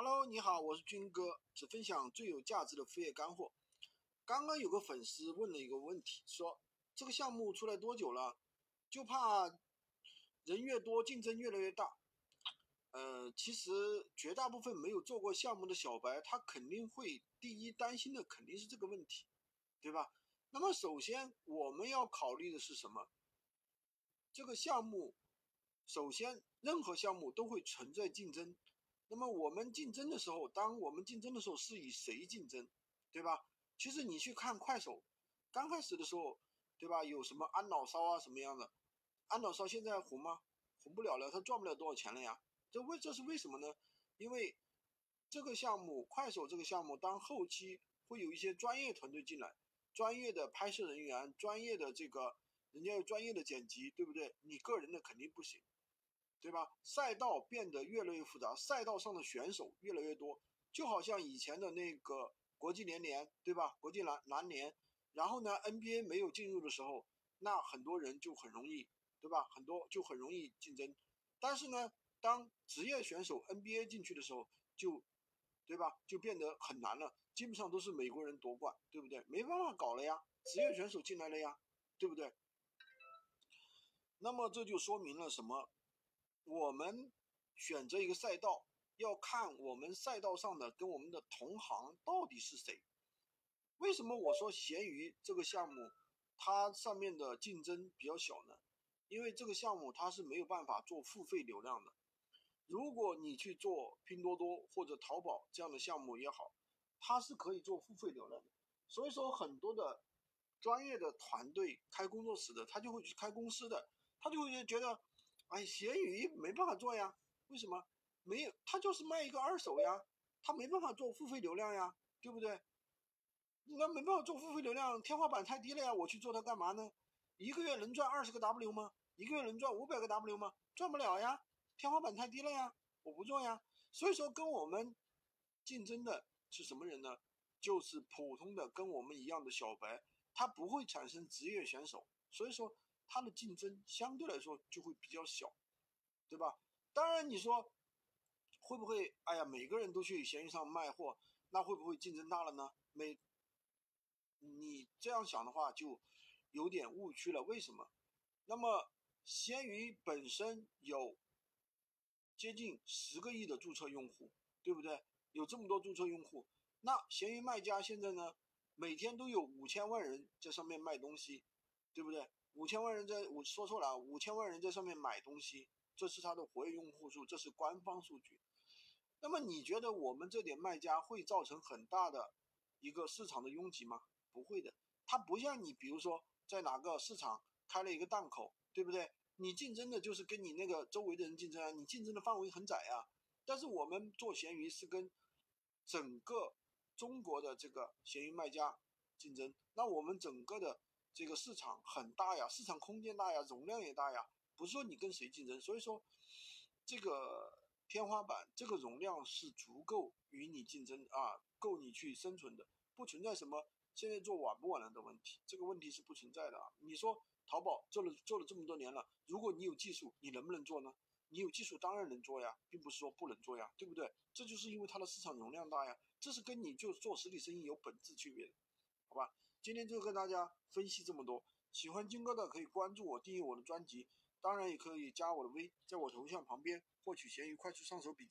Hello，你好，我是军哥，只分享最有价值的副业干货。刚刚有个粉丝问了一个问题，说这个项目出来多久了？就怕人越多，竞争越来越大。呃，其实绝大部分没有做过项目的小白，他肯定会第一担心的肯定是这个问题，对吧？那么首先我们要考虑的是什么？这个项目，首先任何项目都会存在竞争。那么我们竞争的时候，当我们竞争的时候是以谁竞争，对吧？其实你去看快手，刚开始的时候，对吧？有什么安老烧啊什么样的？安老烧现在红吗？红不了了，他赚不了多少钱了呀。这为这是为什么呢？因为这个项目，快手这个项目，当后期会有一些专业团队进来，专业的拍摄人员，专业的这个人家有专业的剪辑，对不对？你个人的肯定不行。对吧？赛道变得越来越复杂，赛道上的选手越来越多，就好像以前的那个国际联联，对吧？国际篮篮联，然后呢，NBA 没有进入的时候，那很多人就很容易，对吧？很多就很容易竞争。但是呢，当职业选手 NBA 进去的时候，就，对吧？就变得很难了，基本上都是美国人夺冠，对不对？没办法搞了呀，职业选手进来了呀，对不对？那么这就说明了什么？我们选择一个赛道，要看我们赛道上的跟我们的同行到底是谁。为什么我说闲鱼这个项目它上面的竞争比较小呢？因为这个项目它是没有办法做付费流量的。如果你去做拼多多或者淘宝这样的项目也好，它是可以做付费流量的。所以说很多的专业的团队开工作室的，他就会去开公司的，他就会觉得。哎，闲鱼没办法做呀，为什么？没有，他就是卖一个二手呀，他没办法做付费流量呀，对不对？那没办法做付费流量，天花板太低了呀，我去做它干嘛呢？一个月能赚二十个 W 吗？一个月能赚五百个 W 吗？赚不了呀，天花板太低了呀，我不做呀。所以说，跟我们竞争的是什么人呢？就是普通的跟我们一样的小白，他不会产生职业选手，所以说。它的竞争相对来说就会比较小，对吧？当然你说会不会？哎呀，每个人都去闲鱼上卖货，那会不会竞争大了呢？每你这样想的话就有点误区了。为什么？那么闲鱼本身有接近十个亿的注册用户，对不对？有这么多注册用户，那闲鱼卖家现在呢，每天都有五千万人在上面卖东西，对不对？五千万人在，我说错了啊，五千万人在上面买东西，这是它的活跃用户数，这是官方数据。那么你觉得我们这点卖家会造成很大的一个市场的拥挤吗？不会的，它不像你，比如说在哪个市场开了一个档口，对不对？你竞争的就是跟你那个周围的人竞争啊，你竞争的范围很窄啊。但是我们做闲鱼是跟整个中国的这个闲鱼卖家竞争，那我们整个的。这个市场很大呀，市场空间大呀，容量也大呀，不是说你跟谁竞争，所以说这个天花板，这个容量是足够与你竞争啊，够你去生存的，不存在什么现在做晚不晚了的问题，这个问题是不存在的啊。你说淘宝做了做了这么多年了，如果你有技术，你能不能做呢？你有技术当然能做呀，并不是说不能做呀，对不对？这就是因为它的市场容量大呀，这是跟你就做实体生意有本质区别的，好吧？今天就跟大家分析这么多，喜欢金哥的可以关注我，订阅我的专辑，当然也可以加我的微，在我头像旁边获取闲鱼快速上手笔记。